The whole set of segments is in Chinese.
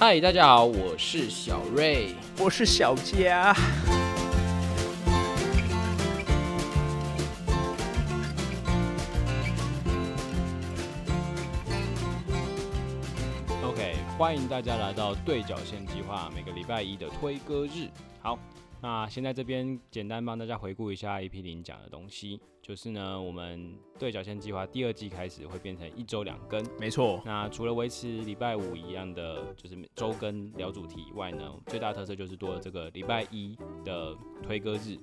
嗨，大家好，我是小瑞。我是小佳。OK，欢迎大家来到对角线计划每个礼拜一的推歌日。好，那先在这边简单帮大家回顾一下 EP 零讲的东西，就是呢，我们对角线计划第二季开始会变成一周两更。没错，那除了维持礼拜五一样的就是周更聊主题以外呢，最大特色就是多了这个礼拜一的推歌日。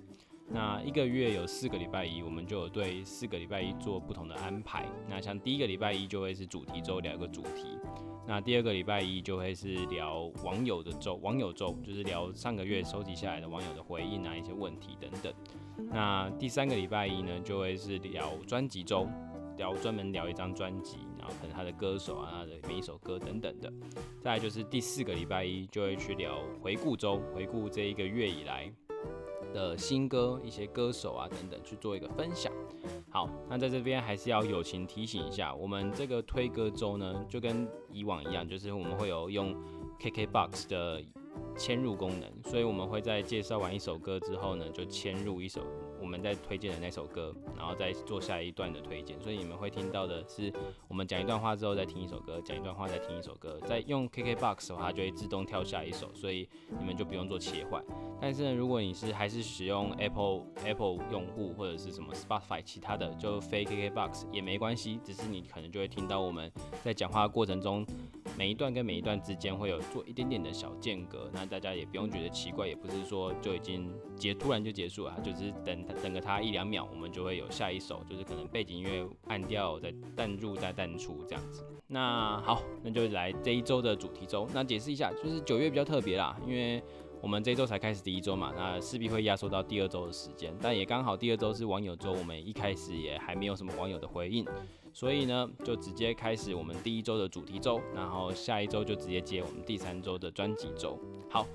那一个月有四个礼拜一，我们就有对四个礼拜一做不同的安排。那像第一个礼拜一就会是主题周，聊一个主题。那第二个礼拜一就会是聊网友的周，网友周就是聊上个月收集下来的网友的回应啊，一些问题等等。那第三个礼拜一呢，就会是聊专辑周，聊专门聊一张专辑，然后可能他的歌手啊，他的每一首歌等等的。再就是第四个礼拜一就会去聊回顾周，回顾这一个月以来的新歌、一些歌手啊等等，去做一个分享。好，那在这边还是要友情提醒一下，我们这个推歌周呢，就跟以往一样，就是我们会有用 KKBOX 的嵌入功能，所以我们会在介绍完一首歌之后呢，就嵌入一首我们在推荐的那首歌，然后再做下一段的推荐。所以你们会听到的是我们讲一段话之后再听一首歌，讲一段话再听一首歌。再用 KKBOX 的话，它就会自动跳下一首，所以你们就不用做切换。但是呢，如果你是还是使用 Apple Apple 用户或者是什么 Spotify 其他的，就非 KKBOX 也没关系，只是你可能就会听到我们在讲话的过程中，每一段跟每一段之间会有做一点点的小间隔，那大家也不用觉得奇怪，也不是说就已经结突然就结束了，它就是等等个它一两秒，我们就会有下一首，就是可能背景音乐按掉，再淡入再淡出这样子。那好，那就来这一周的主题周。那解释一下，就是九月比较特别啦，因为我们这周才开始第一周嘛，那势必会压缩到第二周的时间，但也刚好第二周是网友周，我们一开始也还没有什么网友的回应，所以呢，就直接开始我们第一周的主题周，然后下一周就直接接我们第三周的专辑周。好，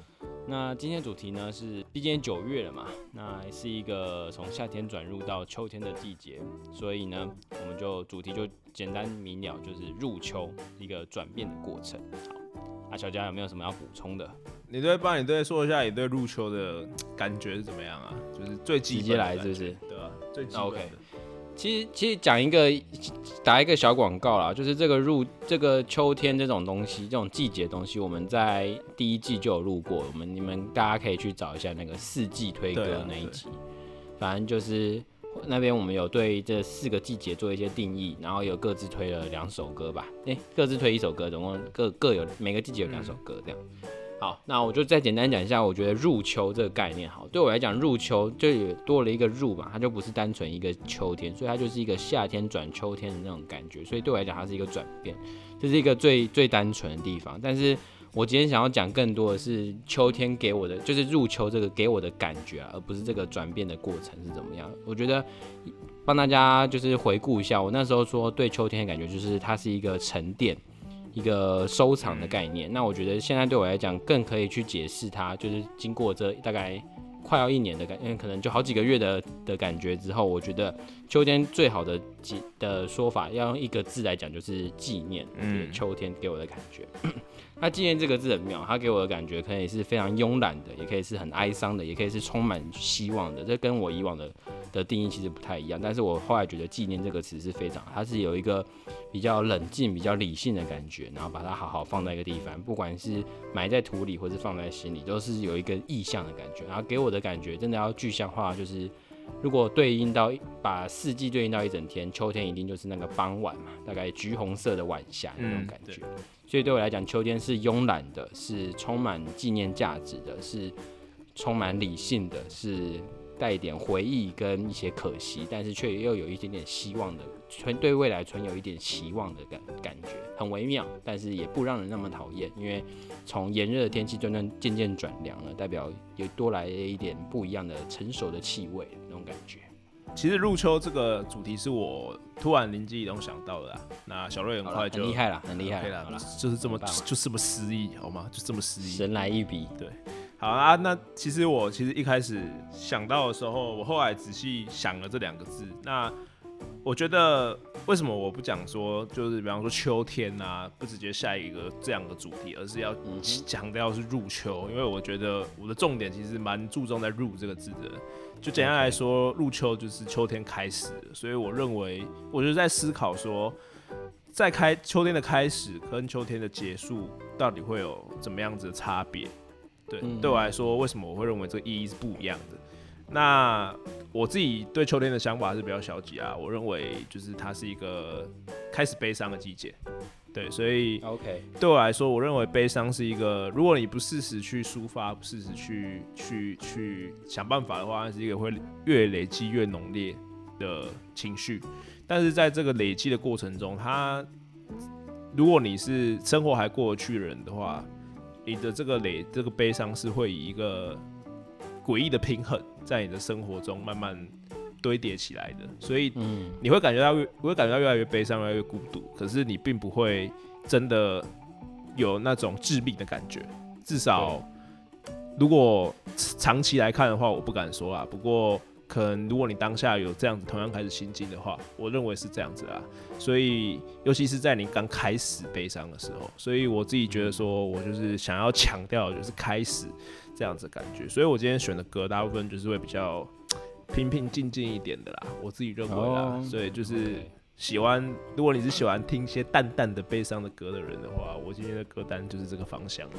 那今天主题呢是，毕竟九月了嘛，那是一个从夏天转入到秋天的季节，所以呢，我们就主题就简单明了，就是入秋一个转变的过程。好，那小佳有没有什么要补充的？你对帮你对说一下你对入秋的感觉是怎么样啊？就是最直接来是不是对啊，最基那本 OK 的。其实其实讲一个打一个小广告啦，就是这个入这个秋天这种东西，这种季节的东西，我们在第一季就有录过，我们你们大家可以去找一下那个四季推歌那一集，反正就是那边我们有对这四个季节做一些定义，然后有各自推了两首歌吧，诶、各自推一首歌，总共各各有每个季节有两首歌这样。好，那我就再简单讲一下，我觉得入秋这个概念好，对我来讲，入秋就也多了一个入嘛，它就不是单纯一个秋天，所以它就是一个夏天转秋天的那种感觉，所以对我来讲，它是一个转变，这是一个最最单纯的地方。但是我今天想要讲更多的是秋天给我的，就是入秋这个给我的感觉啊，而不是这个转变的过程是怎么样。我觉得帮大家就是回顾一下，我那时候说对秋天的感觉，就是它是一个沉淀。一个收藏的概念，那我觉得现在对我来讲更可以去解释它，就是经过这大概快要一年的感，因为可能就好几个月的的感觉之后，我觉得秋天最好的记的说法，要用一个字来讲，就是纪念。嗯，秋天给我的感觉，那纪念这个字很妙，它给我的感觉可以是非常慵懒的，也可以是很哀伤的，也可以是充满希望的。这跟我以往的的定义其实不太一样，但是我后来觉得纪念这个词是非常，它是有一个比较冷静、比较理性的感觉，然后把它好好放在一个地方，不管是埋在土里或是放在心里，都是有一个意象的感觉。然后给我的感觉真的要具象化，就是如果对应到把四季对应到一整天，秋天一定就是那个傍晚嘛，大概橘红色的晚霞那种嗯感觉。所以对我来讲，秋天是慵懒的，是充满纪念价值的，是充满理性的，是带一点回忆跟一些可惜，但是却又有一点点希望的，存对未来存有一点期望的感感觉，很微妙，但是也不让人那么讨厌，因为从炎热的天气渐渐渐渐转凉了，代表有多来了一点不一样的成熟的气味那种感觉。其实入秋这个主题是我突然灵机一动想到的啦。那小瑞很快就很厉害了，很厉害了，就是这么就是这么诗意，好吗？就这么诗意。神来一笔，好啊，那其实我其实一开始想到的时候，我后来仔细想了这两个字。那我觉得为什么我不讲说，就是比方说秋天啊，不直接下一个这样的主题，而是要强调是入秋，因为我觉得我的重点其实蛮注重在“入”这个字的。就简单来说，入秋就是秋天开始，所以我认为，我就在思考说，在开秋天的开始跟秋天的结束，到底会有怎么样子的差别？对，对我来说，为什么我会认为这个意义是不一样的？那我自己对秋天的想法是比较消极啊，我认为就是它是一个开始悲伤的季节，对，所以 OK，对我来说，我认为悲伤是一个，如果你不适时去抒发，不适时去去去想办法的话，是一个会越累积越浓烈的情绪。但是在这个累积的过程中，它如果你是生活还过得去的人的话，你的这个累这个悲伤是会以一个。诡异的平衡在你的生活中慢慢堆叠起来的，所以你会感觉到越，会感觉到越来越悲伤，越来越孤独。可是你并不会真的有那种致命的感觉。至少，如果长期来看的话，我不敢说啊。不过，可能如果你当下有这样子同样开始心境的话，我认为是这样子啊。所以，尤其是在你刚开始悲伤的时候，所以我自己觉得说，我就是想要强调，就是开始。这样子感觉，所以我今天选的歌大部分就是会比较平平静静一点的啦，我自己认为啦。所以就是喜欢，如果你是喜欢听一些淡淡的悲伤的歌的人的话，我今天的歌单就是这个方向的，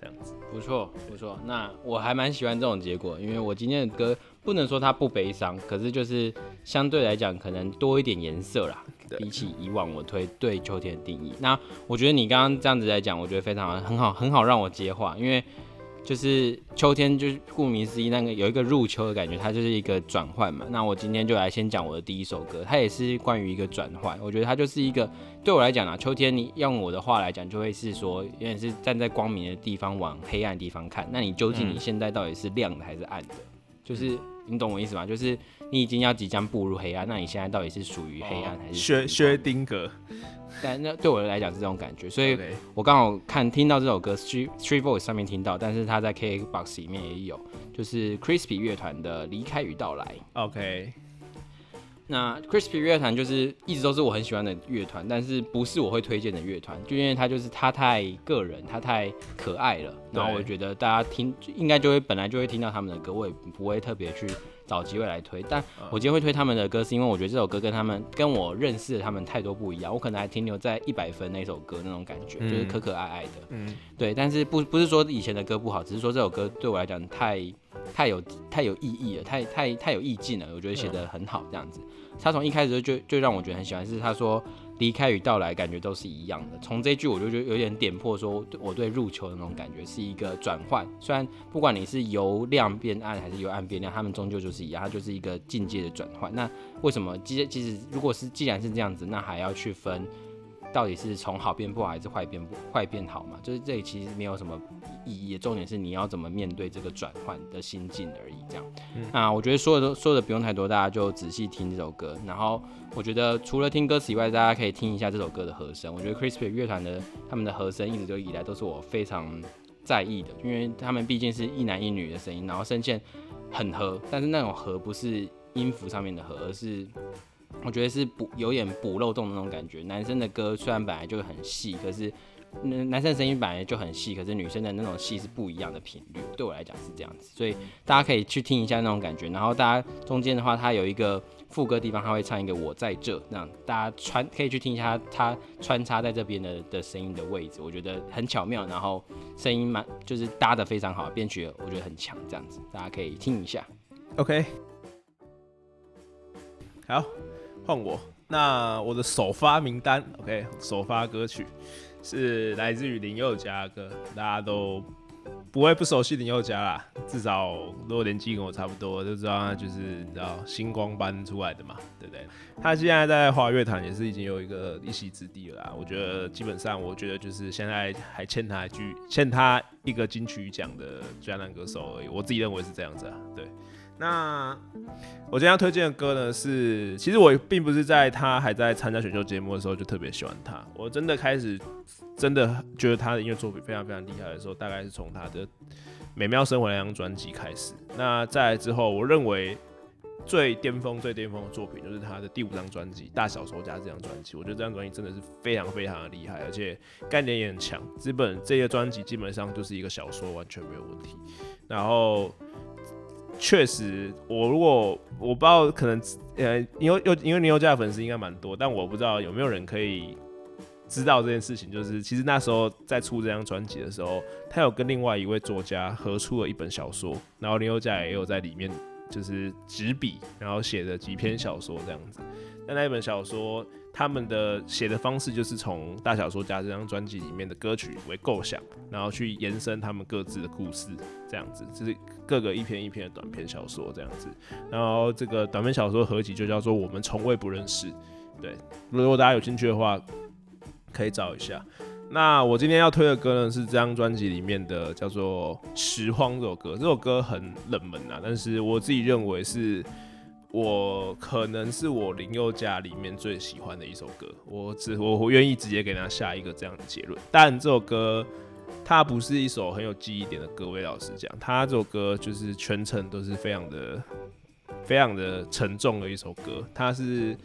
这样子。不错，不错。那我还蛮喜欢这种结果，因为我今天的歌不能说它不悲伤，可是就是相对来讲可能多一点颜色啦，比起以往我推对秋天的定义。那我觉得你刚刚这样子来讲，我觉得非常很好，很好让我接话，因为。就是秋天，就是顾名思义，那个有一个入秋的感觉，它就是一个转换嘛。那我今天就来先讲我的第一首歌，它也是关于一个转换。我觉得它就是一个对我来讲啊，秋天你用我的话来讲，就会是说，有点是站在光明的地方往黑暗的地方看。那你究竟你现在到底是亮的还是暗的？就是你懂我意思吗？就是你已经要即将步入黑暗，那你现在到底是属于黑暗还是薛薛丁格？但那对我来讲是这种感觉，所以我刚好看听到这首歌，Street Street Voice 上面听到，但是它在 KKBOX 里面也有，就是 Crispy 乐团的《离开与到来》。OK，那 Crispy 乐团就是一直都是我很喜欢的乐团，但是不是我会推荐的乐团，就因为它就是它太个人，它太可爱了，然后我觉得大家听应该就会本来就会听到他们的歌，我也不会特别去。找机会来推，但我今天会推他们的歌，是因为我觉得这首歌跟他们跟我认识的他们太多不一样，我可能还停留在一百分那首歌那种感觉，就是可可爱爱的，嗯，对，但是不不是说以前的歌不好，只是说这首歌对我来讲太太有太有意义了，太太太有意境了，我觉得写的很好，这样子。他从一开始就就让我觉得很喜欢，是他说。离开与到来感觉都是一样的。从这句我就觉得有点点破，说我对入球的那种感觉是一个转换。虽然不管你是由亮变暗还是由暗变亮，他们终究就是一样，它就是一个境界的转换。那为什么？其其实如果是既然是这样子，那还要去分？到底是从好变不好，还是坏变不坏变好嘛？就是这里其实没有什么意义，重点是你要怎么面对这个转换的心境而已。这样，那我觉得说的都说的不用太多，大家就仔细听这首歌。然后我觉得除了听歌词以外，大家可以听一下这首歌的和声。我觉得 Crispy 乐团的他们的和声一直就以来都是我非常在意的，因为他们毕竟是一男一女的声音，然后声线很和，但是那种和不是音符上面的和，而是。我觉得是补有点补漏洞的那种感觉。男生的歌虽然本来就很细，可是男男生的声音本来就很细，可是女生的那种细是不一样的频率。对我来讲是这样子，所以大家可以去听一下那种感觉。然后大家中间的话，它有一个副歌地方，他会唱一个“我在这”，那样大家穿可以去听一下他穿插在这边的的声音的位置，我觉得很巧妙。然后声音蛮就是搭的非常好，编曲我觉得很强，这样子大家可以听一下。OK，好。换我，那我的首发名单，OK，首发歌曲是来自于林宥嘉的歌，大家都不会不熟悉林宥嘉啦，至少如果年纪跟我差不多，就知道他就是你知道星光班出来的嘛，对不对？他现在在华乐坛也是已经有一个一席之地了，我觉得基本上，我觉得就是现在还欠他一句，欠他一个金曲奖的专栏歌手而已，我自己认为是这样子啊，对。那我今天要推荐的歌呢，是其实我并不是在他还在参加选秀节目的时候就特别喜欢他，我真的开始真的觉得他的音乐作品非常非常厉害的时候，大概是从他的《美妙生活》那张专辑开始。那在之后，我认为最巅峰、最巅峰的作品就是他的第五张专辑《大小说家》这张专辑，我觉得这张专辑真的是非常非常的厉害，而且概念也很强。基本这些专辑基本上就是一个小说，完全没有问题。然后确实，我如果我不知道，可能呃，因为又因为牛家的粉丝应该蛮多，但我不知道有没有人可以知道这件事情。就是其实那时候在出这张专辑的时候，他有跟另外一位作家合出了一本小说，然后牛家也有在里面。就是执笔，然后写的几篇小说这样子。但那一本小说，他们的写的方式就是从《大小说家》这张专辑里面的歌曲为构想，然后去延伸他们各自的故事，这样子，就是各个一篇一篇的短篇小说这样子。然后这个短篇小说合集就叫做《我们从未不认识》。对，如果大家有兴趣的话，可以找一下。那我今天要推的歌呢，是这张专辑里面的叫做《拾荒》这首歌。这首歌很冷门啊，但是我自己认为是我可能是我林宥嘉里面最喜欢的一首歌。我只我我愿意直接给他下一个这样的结论。但这首歌它不是一首很有记忆点的歌，魏老师讲，他这首歌就是全程都是非常的。非常的沉重的一首歌，它是，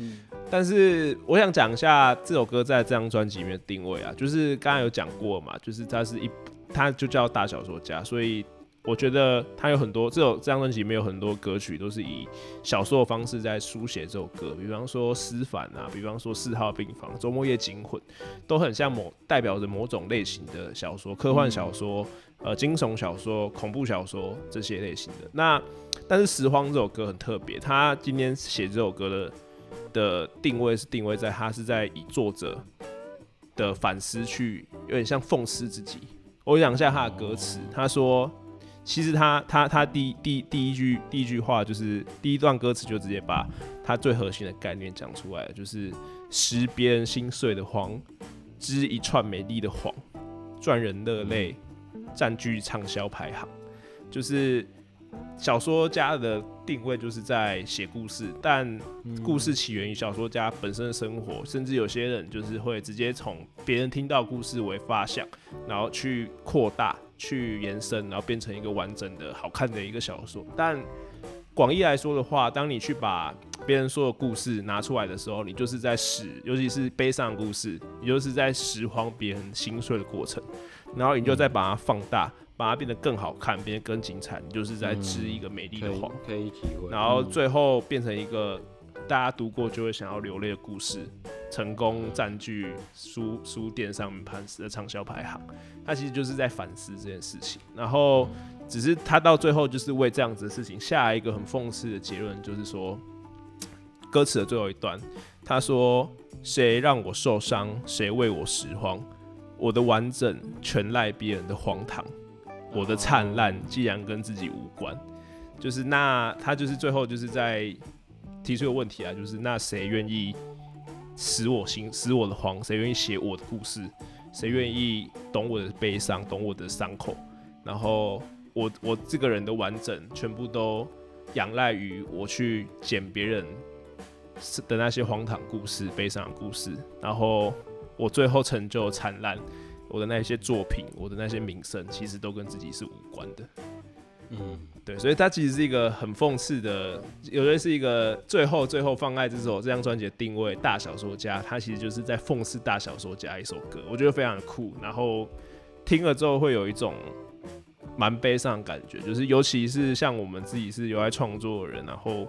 但是我想讲一下这首歌在这张专辑里面的定位啊，就是刚刚有讲过嘛，就是它是一，它就叫大小说家，所以我觉得他有很多这首这张专辑里面有很多歌曲都是以小说的方式在书写这首歌，比方说《思凡》啊，比方说《四号病房》《周末夜惊魂》，都很像某代表着某种类型的小说，科幻小说。呃，惊悚小说、恐怖小说这些类型的。那但是《拾荒》这首歌很特别，他今天写这首歌的的定位是定位在他是在以作者的反思去，有点像讽刺自己。我讲一下他的歌词，他说，其实他他他第第第一句第一句话就是第一段歌词就直接把他最核心的概念讲出来了，就是拾别人心碎的谎，织一串美丽的谎，赚人热泪。占据畅销排行，就是小说家的定位就是在写故事，但故事起源于小说家本身的生活，甚至有些人就是会直接从别人听到故事为发想，然后去扩大、去延伸，然后变成一个完整的好看的一个小说。但广义来说的话，当你去把别人说的故事拿出来的时候，你就是在使，尤其是悲伤的故事，你就是在拾荒别人心碎的过程。然后你就再把它放大，把它变得更好看，变得更精彩。你就是在织一个美丽的谎，可以体会。然后最后变成一个大家读过就会想要流泪的故事，成功占据书书店上面盘石的畅销排行。他其实就是在反思这件事情。然后只是他到最后就是为这样子的事情下一个很讽刺的结论，就是说歌词的最后一段，他说：“谁让我受伤，谁为我拾荒。”我的完整全赖别人的荒唐，我的灿烂既然跟自己无关，就是那他就是最后就是在提出个问题啊，就是那谁愿意使我心使我的慌？谁愿意写我的故事？谁愿意懂我的悲伤，懂我的伤口？然后我我这个人的完整全部都仰赖于我去捡别人的那些荒唐故事、悲伤的故事，然后。我最后成就灿烂，我的那些作品，我的那些名声，其实都跟自己是无关的。嗯，对，所以它其实是一个很讽刺的，有的是一个最后最后放爱这首这张专辑的定位，大小说家，它其实就是在讽刺大小说家一首歌，我觉得非常的酷。然后听了之后会有一种蛮悲伤的感觉，就是尤其是像我们自己是有爱创作的人，然后。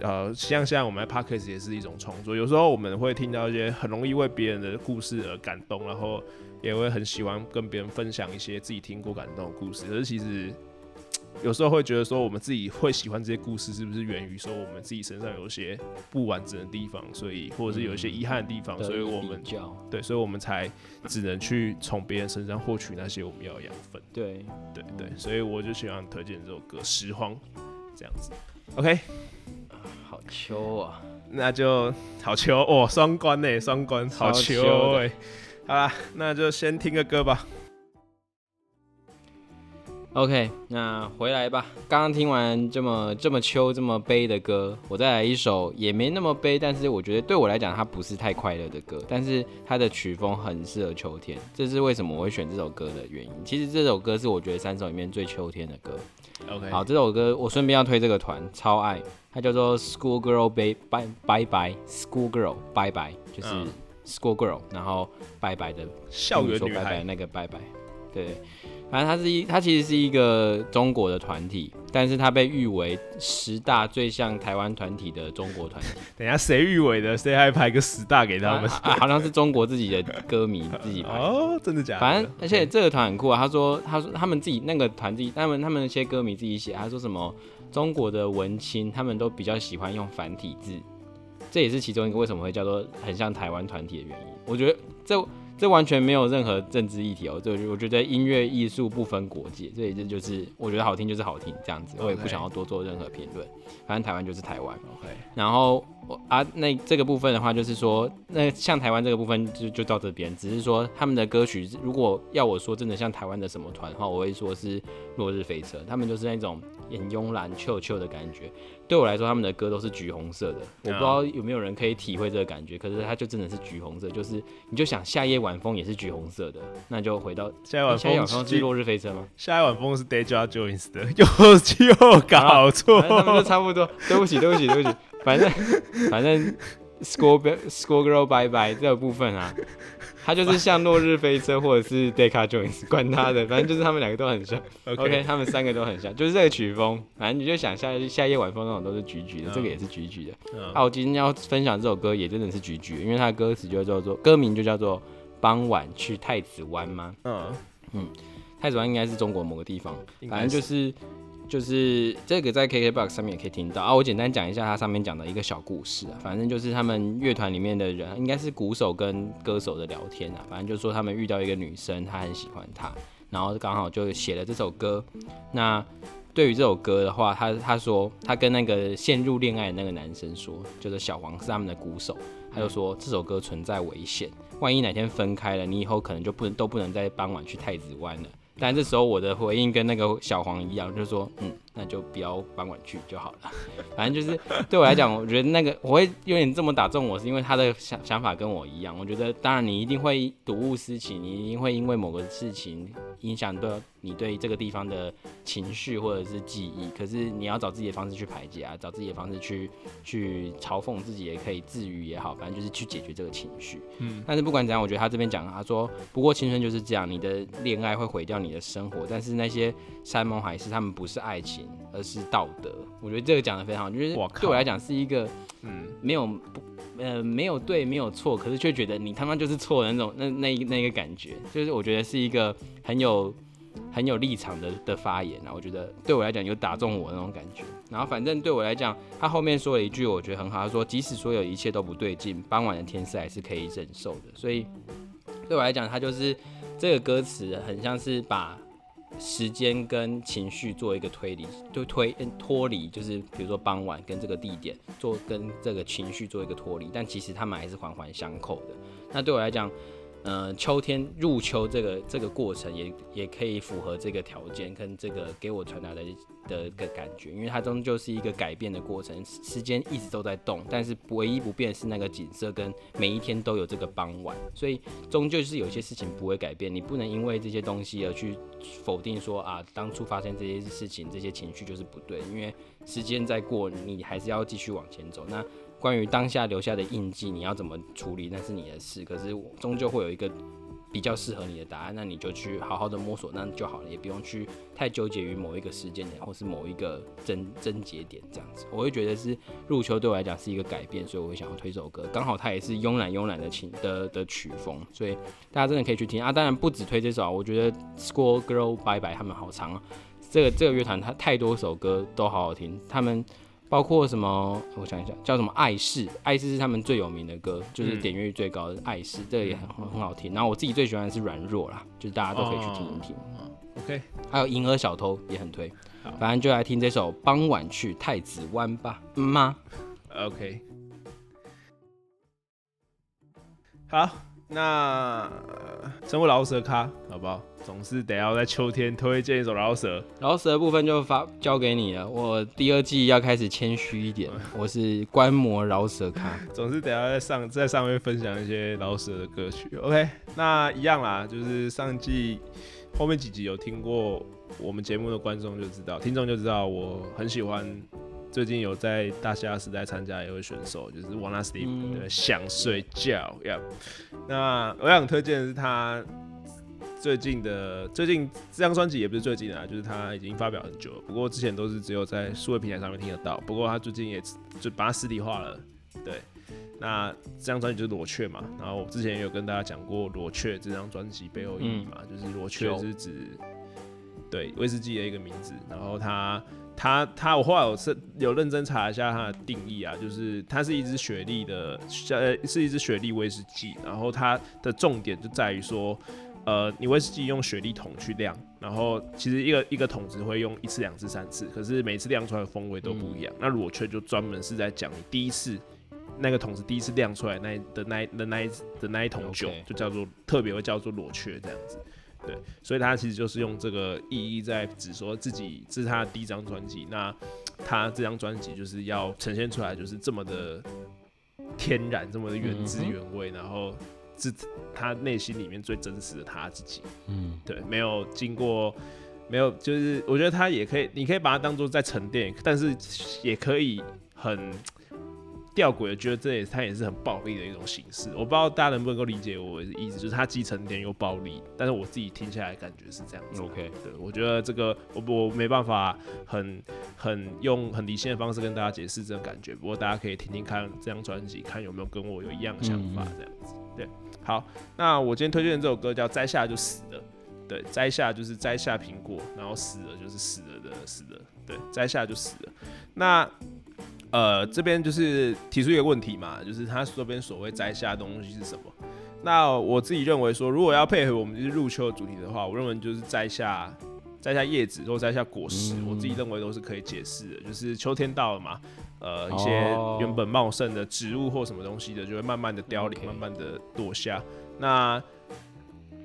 呃，像现在我们 p o d c a s t 也是一种创作，有时候我们会听到一些很容易为别人的故事而感动，然后也会很喜欢跟别人分享一些自己听过感动的故事。可是其实有时候会觉得说，我们自己会喜欢这些故事，是不是源于说我们自己身上有一些不完整的地方，所以或者是有一些遗憾的地方，所以我们对，所以我们才只能去从别人身上获取那些我们要的养分。对对对，所以我就喜欢推荐这首歌《拾荒》这样子。OK。好秋啊，那就好秋哦，双关呢，双关，好秋哎，好啦，那就先听个歌吧。OK，那回来吧。刚刚听完这么这么秋这么悲的歌，我再来一首也没那么悲，但是我觉得对我来讲它不是太快乐的歌，但是它的曲风很适合秋天，这是为什么我会选这首歌的原因。其实这首歌是我觉得三首里面最秋天的歌。OK，好，这首歌我顺便要推这个团，超爱，它叫做 School Girl Bye Bye Bye Bye School Girl Bye Bye，就是嗯 School Girl，然后拜拜的校园女说拜拜的孩，那个拜拜，对，反正它是一，它其实是一个中国的团体，但是它被誉为十大最像台湾团体的中国团体，等一下谁誉为的？谁还排个十大给他们？啊啊好像是中国自己的歌迷自己排。哦，真的假的？反正，而且这个团很酷啊！他说，他说他们自己那个团自己，他们他们那些歌迷自己写，他说什么中国的文青他们都比较喜欢用繁体字，这也是其中一个为什么会叫做很像台湾团体的原因。我觉得这这完全没有任何政治议题哦，这我觉得音乐艺术不分国界，所以这就是我觉得好听就是好听这样子，我也不想要多做任何评论。反正台湾就是台湾。OK，然后我啊，那这个部分的话，就是说，那像台湾这个部分就就到这边，只是说他们的歌曲，如果要我说真的像台湾的什么团的话，我会说是落日飞车，他们就是那种很慵懒、臭臭的感觉。对我来说，他们的歌都是橘红色的，我不知道有没有人可以体会这个感觉，可是它就真的是橘红色，就是你就想夏夜晚风也是橘红色的，那就回到夏夜晚风风是落日飞车吗？夏夜晚风是 Deja Jones 的，又又搞错反。正他们就差不多。对不起，对不起，对不起。反正反正 School School Girl Bye Bye 这个部分啊，它就是像落日飞车或者是 Deca Jones，管他的，反正就是他们两个都很像。OK，他们三个都很像，就是这个曲风。反正你就想夏夏夜晚风那种都是橘橘的，这个也是橘橘的。嗯啊，我今天要分享这首歌也真的是橘橘，因为它的歌词就叫做歌名就叫做傍晚去太子湾吗？嗯嗯，太子湾应该是中国某个地方，反正就是就是这个在 KKBOX 上面也可以听到啊。我简单讲一下它上面讲的一个小故事啊，反正就是他们乐团里面的人，应该是鼓手跟歌手的聊天啊，反正就说他们遇到一个女生，她很喜欢他，然后刚好就写了这首歌。那对于这首歌的话，他他说他跟那个陷入恋爱的那个男生说，就是小黄是他们的鼓手，他就说这首歌存在危险，万一哪天分开了，你以后可能就不能都不能在傍晚去太子湾了。但这时候我的回应跟那个小黄一样，就是说，嗯，那就不要搬管去就好了。反正就是对我来讲，我觉得那个我会有点这么打中我，是因为他的想想法跟我一样。我觉得当然你一定会睹物思情，你一定会因为某个事情影响到你对这个地方的情绪或者是记忆。可是你要找自己的方式去排解啊，找自己的方式去去嘲讽自己也可以，治愈也好，反正就是去解决这个情绪。嗯，但是不管怎样，我觉得他这边讲，他说不过青春就是这样，你的恋爱会毁掉你的生活，但是那些山盟海誓，他们不是爱情，而是道德。我觉得这个讲的非常好，就是对我来讲是一个嗯，没有不呃没有对没有错，可是却觉得你他妈就是错的那种那那那个感觉，就是我觉得是一个很有很有立场的的发言啊，我觉得对我来讲有打中我那种感觉。然后反正对我来讲，他后面说了一句我觉得很好，他说即使所有一切都不对劲，傍晚的天色还是可以忍受的。所以对我来讲，他就是这个歌词很像是把时间跟情绪做一个推理，就推嗯脱离，就是比如说傍晚跟这个地点做跟这个情绪做一个脱离，但其实他们还是环环相扣的。那对我来讲，呃，秋天入秋这个这个过程也也可以符合这个条件跟这个给我传达的的个感觉，因为它终究是一个改变的过程，时间一直都在动，但是唯一不变是那个景色跟每一天都有这个傍晚，所以终究是有些事情不会改变，你不能因为这些东西而去否定说啊，当初发生这些事情，这些情绪就是不对，因为时间在过，你还是要继续往前走。那关于当下留下的印记，你要怎么处理，那是你的事。可是终究会有一个比较适合你的答案，那你就去好好的摸索，那就好了，也不用去太纠结于某一个时间点或是某一个症症结点这样子。我会觉得是入秋对我来讲是一个改变，所以我会想要推这首歌。刚好它也是慵懒慵懒的情的的曲风，所以大家真的可以去听啊。当然不止推这首，我觉得 School Girl Bye Bye 他们好长啊。这个这个乐团它太多首歌都好好听，他们包括什么？我想一想，叫什么《爱是》，《爱是》是他们最有名的歌，就是嗯点阅率最高的《爱是》，这个也很很好听。然后我自己最喜欢的是《软弱》啦，就是大家都可以去听一听。OK，还有《银河小偷》也很推好，反正就来听这首《傍晚去太子湾》吧，嗯吗？OK，好，那成为饶舌咖好不好？总是得要在秋天推荐一首饶舌。饶舌的部分就发交给你了。我第二季要开始谦虚一点，我是观摩饶舌咖，总是得要在上在上面分享一些饶舌的歌曲。OK，那一样啦，就是上季后面几集有听过我们节目的观众就知道，听众就知道我很喜欢。最近有在大虾时代参加一位选手，就是 Wanna Sleep 的想睡觉呀。那我想推荐的是他最近的最近这张专辑也不是最近啊，就是他已经发表很久了。不过之前都是只有在数位平台上面听得到。不过他最近也就把它实体化了。对，那这张专辑就是裸雀嘛。然后我之前也有跟大家讲过裸雀这张专辑背后意义嘛，就是裸雀是指对威士忌的一个名字。然后他。它它我后来我是有认真查一下它的定义啊，就是它是一支雪莉的，呃，是一支雪莉威士忌，然后它的重点就在于说，呃，你威士忌用雪莉桶去酿，然后其实一个一个桶只会用一次、两次、三次，可是每次酿出来的风味都不一样。那裸雀就专门是在讲你第一次那个桶子第一次酿出来那的那的那一的那一桶酒，就叫做特别会叫做裸雀这样子。对，所以他其实就是用这个意义在指说自己这是他的第一张专辑，那他这张专辑就是要呈现出来就是这么的天然，这么的原汁原味，然后是他内心里面最真实的他自己。嗯，对，没有经过，没有，就是我觉得他也可以，你可以把它当做在沉淀，但是也可以很。吊诡的，觉得这也它也是很暴力的一种形式。我不知道大家能不能够理解我的意思，就是它既沉淀又暴力。但是我自己听下来感觉是这样子。OK，对我觉得这个我我没办法很很用很理性的方式跟大家解释这种感觉。不过大家可以听听看这张专辑，看有没有跟我有一样想法这样子。对，好，那我今天推荐的这首歌叫《摘下就死了》。对，摘下就是摘下苹果，然后死了就是死了的死了。对，摘下就死了。那呃，这边就是提出一个问题嘛，就是他这边所谓摘下的东西是什么？那我自己认为说，如果要配合我们就是入秋的主题的话，我认为就是摘下摘下叶子或摘下果实，我自己认为都是可以解释的。就是秋天到了嘛，呃，一些原本茂盛的植物或什么东西的，就会慢慢的凋零，慢慢的落下。那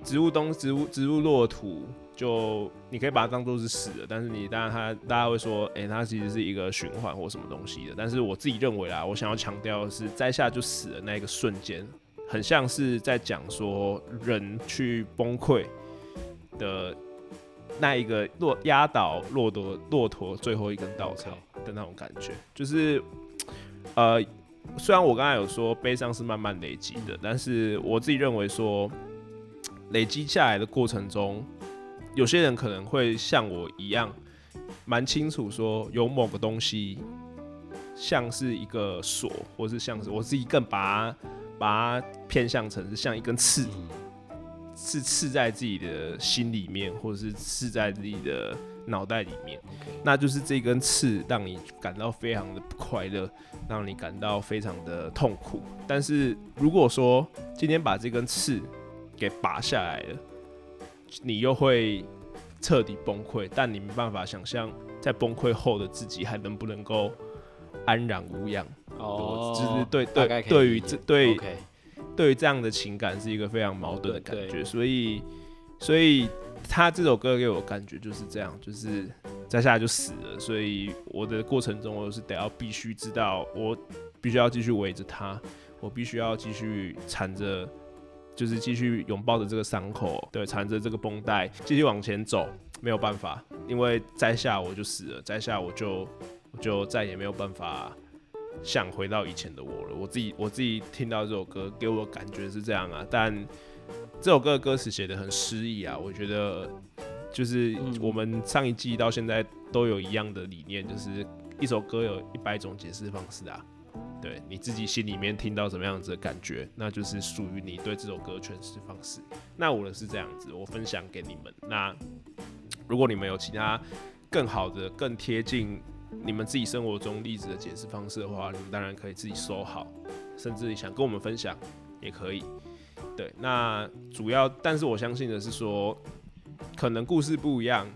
植物东植物植物落土。就你可以把它当做是死的，但是你当然它大家会说，哎，它其实是一个循环或什么东西的。但是我自己认为啊，我想要强调的是，摘下就死的那一个瞬间，很像是在讲说人去崩溃的那一个落压倒骆驼骆驼最后一根稻草的那种感觉。就是呃，虽然我刚才有说悲伤是慢慢累积的，但是我自己认为说累积下来的过程中。有些人可能会像我一样，蛮清楚说有某个东西像是一个锁，或是像是我自己更把它把它偏向成是像一根刺，是刺在自己的心里面，或者是刺在自己的脑袋里面。那就是这根刺让你感到非常的不快乐，让你感到非常的痛苦。但是如果说今天把这根刺给拔下来了。你又会彻底崩溃，但你没办法想象在崩溃后的自己还能不能够安然无恙。哦，就是对对，对于这对对于这样的情感是一个非常矛盾的感觉。所以，所以他这首歌给我感觉就是这样，就是再下来就死了。所以我的过程中，我是得要必须知道，我必须要继续围着他，我必须要继续缠着。就是继续拥抱着这个伤口，对，缠着这个绷带，继续往前走，没有办法，因为摘下我就死了，摘下我就我就再也没有办法想回到以前的我了。我自己我自己听到这首歌，给我感觉是这样啊，但这首歌的歌词写的很诗意啊，我觉得就是我们上一季到现在都有一样的理念，就是一首歌有一百种解释方式啊。对你自己心里面听到什么样子的感觉，那就是属于你对这首歌诠释方式。那我的是这样子，我分享给你们。那如果你们有其他更好的、更贴近你们自己生活中例子的解释方式的话，你们当然可以自己收好，甚至你想跟我们分享也可以。对，那主要，但是我相信的是说，可能故事不一样。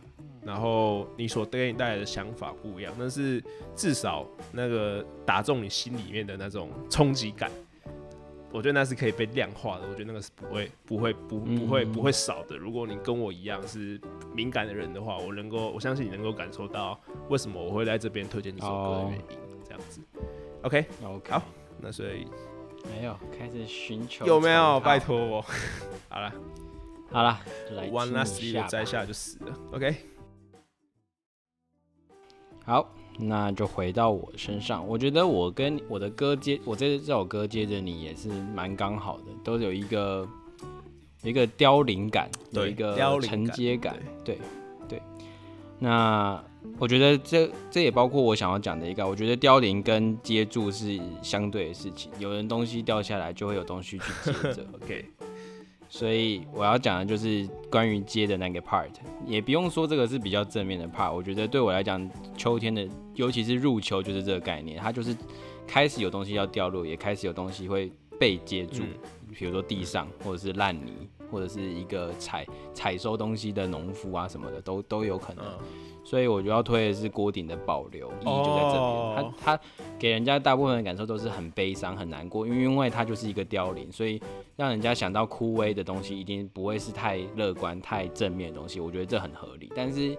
然后你所给你带来的想法不一样，但是至少那个打中你心里面的那种冲击感，我觉得那是可以被量化的，我觉得那个是不会不会不不会嗯不会少的。如果你跟我一样是敏感的人的话，我能够我相信你能够感受到为什么我会在这边推荐这首歌的原因，这样子。OK，OK，好那所以没有开始寻求有没有拜？托我？好了好了，，One Last 入 Leader 摘下就死了。OK，好，那就回到我身上。我觉得我跟我的歌接，我这这首歌接着你也是蛮刚好的，都有一个一个凋零感，有一个承接感，对对。那我觉得这这也包括我想要讲的一个，我觉得凋零跟接住是相对的事情，有人东西掉下来，就会有东西去接着。OK，所以我要讲的就是关于接的那个 part，也不用说这个是比较正面的 part。我觉得对我来讲，秋天的尤其是入秋就是这个概念，它就是开始有东西要掉落，也开始有东西会被接住，嗯比如说地上或者是烂泥，或者是一个采采收东西的农夫啊什么的，都都有可能。嗯，所以我就要推的是锅顶的保留意义就在这边，哦它它给人家大部分的感受都是很悲伤、很难过，因为因为它就是一个凋零，所以让人家想到枯萎的东西一定不会是太乐观、太正面的东西，我觉得这很合理。但是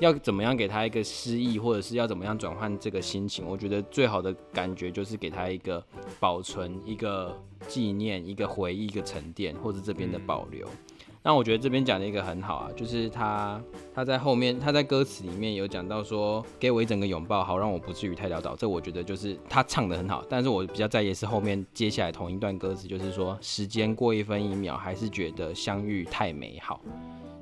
要怎么样给他一个诗意，或者是要怎么样转换这个心情，我觉得最好的感觉就是给他一个保存、一个纪念、一个回忆、一个沉淀，或者这边的保留。那我觉得这边讲的一个很好啊，就是他他在后面他在歌词里面有讲到说，给我一整个拥抱，好让我不至于太潦倒。这我觉得就是他唱的很好，但是我比较在意是后面接下来同一段歌词，就是说时间过一分一秒，还是觉得相遇太美好。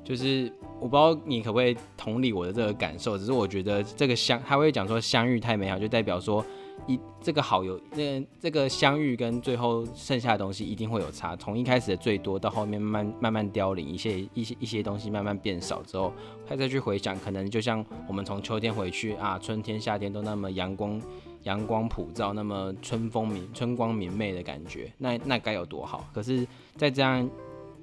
就是我不知道你可不可以同理我的这个感受，只是我觉得这个相他会讲说相遇太美好，就代表说一这个好有那这个相遇跟最后剩下的东西一定会有差，从一开始的最多到后面慢慢慢慢凋零，一些一些一些东西慢慢变少之后，他再去回想，可能就像我们从秋天回去啊，春天夏天都那么阳光阳光普照，那么春风明春光明媚的感觉，那那该有多好？可是，在这样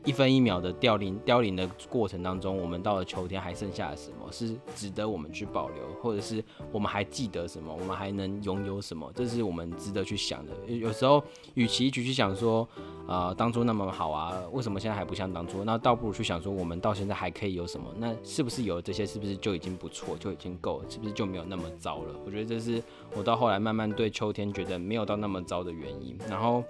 一分一秒的凋零凋零的过程当中，我们到了秋天还剩下什么是值得我们去保留，或者是我们还记得什么，我们还能拥有什么？这是我们值得去想的。有时候，与其一直去想说，呃，当初那么好啊，为什么现在还不像当初？那倒不如去想说，我们到现在还可以有什么？那是不是有了这些，是不是就已经不错，就已经够了？是不是就没有那么糟了？我觉得这是我到后来慢慢对秋天觉得没有到那么糟的原因。然后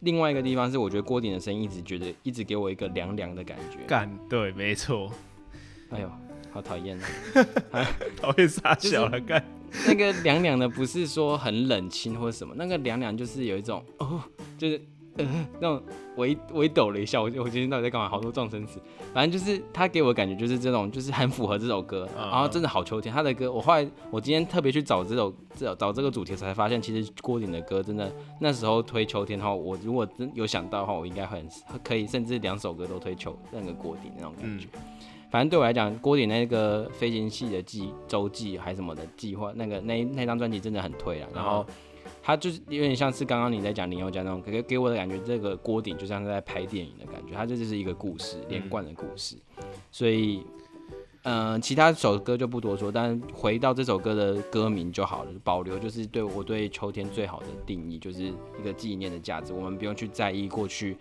另外一个地方是，我觉得郭顶的声音一直觉得一直给我一个凉凉的感觉。干对，没错，哎呦，好讨厌啊！讨厌傻就是小了，干那个凉凉的不是说很冷清或者什么，那个凉凉就是有一种哦，就是呃 那种微微抖了一下，我我今天到底在干嘛？好多撞声词，反正就是他给我的感觉就是这种，就是很符合这首歌，嗯然后真的好秋天。他的歌，我后来我今天特别去找这首找找这个主题，才发现其实郭顶的歌真的那时候推秋天的话，我如果真有想到的话，我应该会很可以，甚至两首歌都推秋那个郭顶那种感觉。反正对我来讲，郭顶那个飞行系的计周记还是什么的计划，那个那那张专辑真的很推啊。然后他就是有点像是刚刚你在讲林宥嘉那种，给给我的感觉，这个锅顶就像是在拍电影的感觉，它这就是一个故事连贯的故事。所以，嗯、其他首歌就不多说，但回到这首歌的歌名就好了，保留就是对我对秋天最好的定义，就是一个纪念的价值。我们不用去在意过去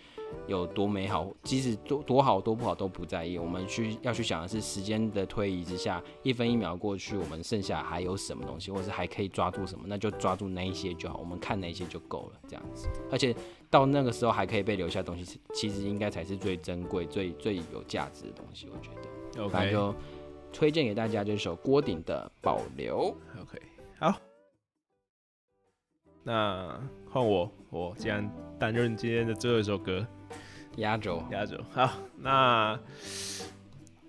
有多美好，即使多多好多不好都不在意。我们去要去想的是时间的推移之下，一分一秒过去，我们剩下还有什么东西，或者是还可以抓住什么，那就抓住那一些就好。我们看那一些就够了，这样子。而且到那个时候还可以被留下东西，其实应该才是最珍贵、最最有价值的东西。我觉得，反正 OK 就推荐给大家这首郭顶的《保留》。OK，好，那换我，我既然担任今天的最后一首歌，压轴，压轴。好，那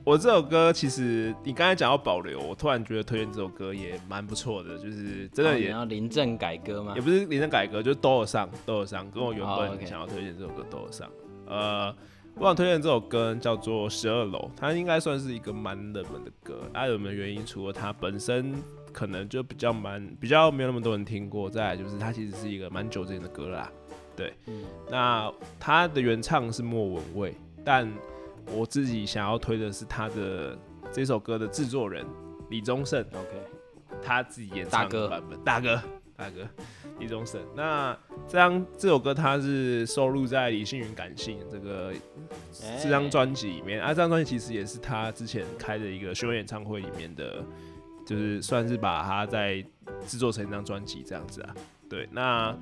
我这首歌其实你刚才讲到保留，我突然觉得推荐这首歌也蛮不错的，就是真的也、要临阵改歌吗也？不是临阵改歌，就是都有上，都有上，跟我原哦本想要推荐这首歌都有上。呃，我想推荐这首歌叫做《十二楼》，它应该算是一个蛮冷门的歌。它有没有原因？除了它本身可能就比较蛮比较没有那么多人听过，再来就是它其实是一个蛮久之前的歌啦。对，嗯那他的原唱是莫文蔚，但我自己想要推的是他的这首歌的制作人李宗盛。，OK，他自己演大哥唱的版本，大哥，大哥，李宗盛。那这张这首歌他是收录在李星云《感性》这个这张专辑里面啊。这张专辑其实也是他之前开的一个巡回演唱会里面的，就是算是把它在制作成一张专辑这样子啊。对，那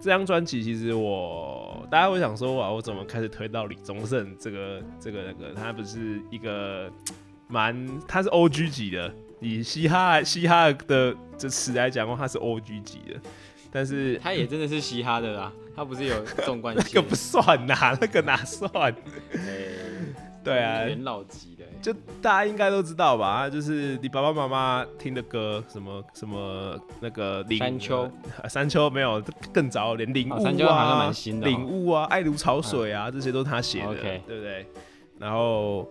这张专辑其实我大家会想说哇，我怎么开始推到李宗盛这个这个那个？他不是一个蛮他是 O G 级的，以嘻哈嘻哈的这词来讲的话，他是 O G 级的。但是他也真的是嘻哈的啦，他不是有纵贯线 那个不算呐，那个哪算？哎对啊，元老级的，就大家应该都知道吧？就是你爸爸妈妈听的歌，什么什么那个领山丘，呃山丘没有更早，连领悟哦山丘好像啊蛮新、的哦。领悟啊，爱如潮水啊，这些都是他写的对不对？然后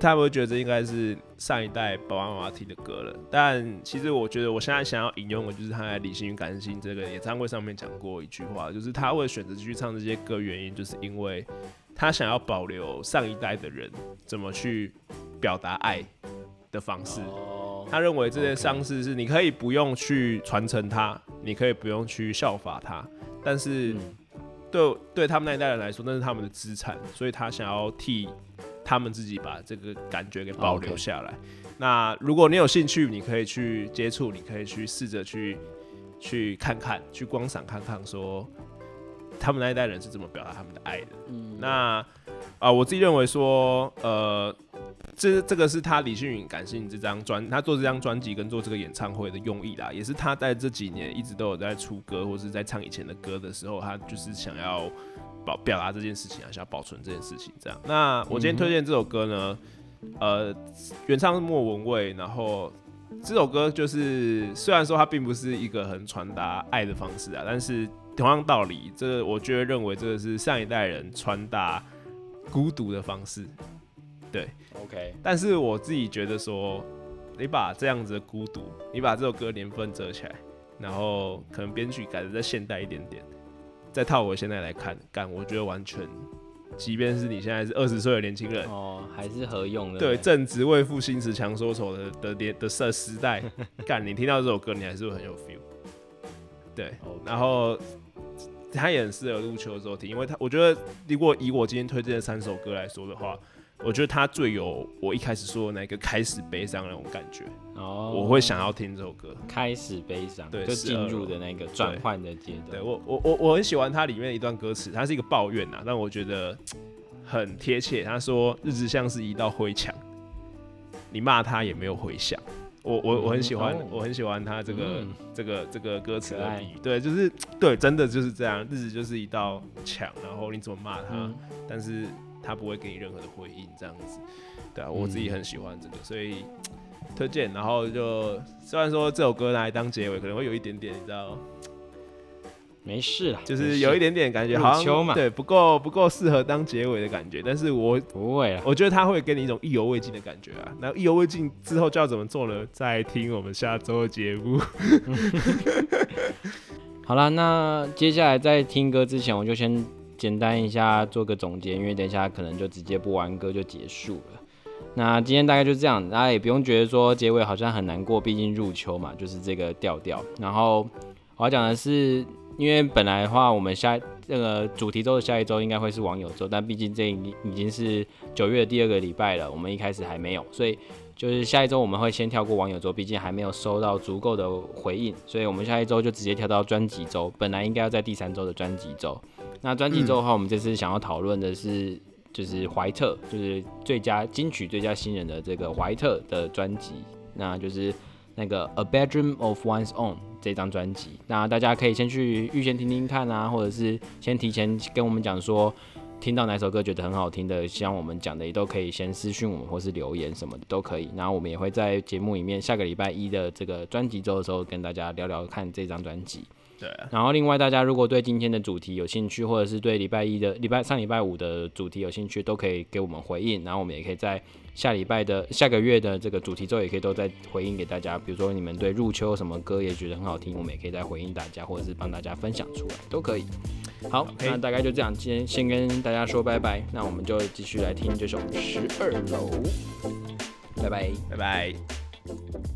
他们会觉得这应该是上一代爸爸妈妈听的歌了，但其实我觉得我现在想要引用的就是他在《理性与感性》这个演唱会上面讲过一句话，就是他会选择继续唱这些歌，原因就是因为他想要保留上一代的人怎么去表达爱的方式。哦，他认为这些丧事是你可以不用去传承它，你可以不用去效法它，但是嗯对对他们那一代人来说，那是他们的资产，所以他想要替他们自己把这个感觉给保留下来。那如果你有兴趣，你可以去接触，你可以去试着去去看看，去观赏看看，说他们那一代人是怎么表达他们的爱的。嗯，那啊、我自己认为说，呃，这这个是他李星云感性这张专，他做这张专辑跟做这个演唱会的用意啦，也是他在这几年一直都有在出歌或是在唱以前的歌的时候，他就是想要保表达这件事情啊，想要保存这件事情这样。那我今天推荐这首歌呢，呃，原唱是莫文蔚，然后。这首歌就是，虽然说它并不是一个很传达爱的方式啊，但是同样道理，这个我觉得认为这个是上一代人传达孤独的方式。对 OK，但是我自己觉得说，你把这样子的孤独，你把这首歌年份折起来，然后可能编曲改的再现代一点点，再套我现在来看，干，我觉得完全，即便是你现在是二十岁的年轻人，哦，还是合用的，对正值为赋新词强说愁的的年的时时代，干，你听到这首歌，你还是会很有 feel。对然后它也很适合入秋的时候听，因为他我觉得如果以我今天推荐的三首歌来说的话，我觉得他最有我一开始说的那个开始悲伤那种感觉，哦，我会想要听这首歌。开始悲伤，对就进入的那个转换的阶段。对我我我我很喜欢它里面的一段歌词，它是一个抱怨呐，但我觉得很贴切。他说：“日子像是一道灰墙，你骂他也没有回响。”我我我很喜欢，我很喜欢他这个、嗯这个这个歌词的比喻。对，就是对，真的就是这样，日子就是一道墙，然后你怎么骂他，嗯但是他不会给你任何的回应，这样子。对啊，我自己嗯很喜欢这个，所以推荐。然后就虽然说这首歌拿来当结尾，可能会有一点点，你知道。没事啦，就是有一点点感觉，好秋嘛像对不够不够适合当结尾的感觉。但是我不会啦，我觉得他会给你一种意犹未尽的感觉啊。那意犹未尽之后就要怎么做呢？再听我们下周的节目。好啦，那接下来在听歌之前，我就先简单一下做个总结，因为等一下可能就直接播完歌就结束了。那今天大概就这样，大家也不用觉得说结尾好像很难过，毕竟入秋嘛，就是这个调调。然后我要讲的是，因为本来的话，我们下这个主题周的下一周应该会是网友周，但毕竟这已经已经是九月的第二个礼拜了，我们一开始还没有，所以就是下一周我们会先跳过网友周，毕竟还没有收到足够的回应，所以我们下一周就直接跳到专辑周。本来应该要在第三周的专辑周。那专辑周的话，我们这次想要讨论的是，就是怀特，就是最佳金曲最佳新人的这个怀特的专辑，那就是那个《A Bedroom of One's Own》这张专辑。那大家可以先去预先听听看啊，或者是先提前跟我们讲说。听到哪首歌觉得很好听的，像我们讲的也都可以先私讯我们，或是留言什么的都可以。然后我们也会在节目里面下个礼拜一的这个专辑周的时候跟大家聊聊看这张专辑。对啊，然后另外大家如果对今天的主题有兴趣，或者是对礼拜一的礼拜上礼拜五的主题有兴趣，都可以给我们回应。然后我们也可以在下礼拜的下个月的这个主题周，也可以都在回应给大家。比如说你们对入秋什么歌也觉得很好听，我们也可以再回应大家，或者是帮大家分享出来，都可以。好那大概就这样，今天先跟大家说拜拜。那我们就继续来听这首《十二楼》，拜拜。拜拜。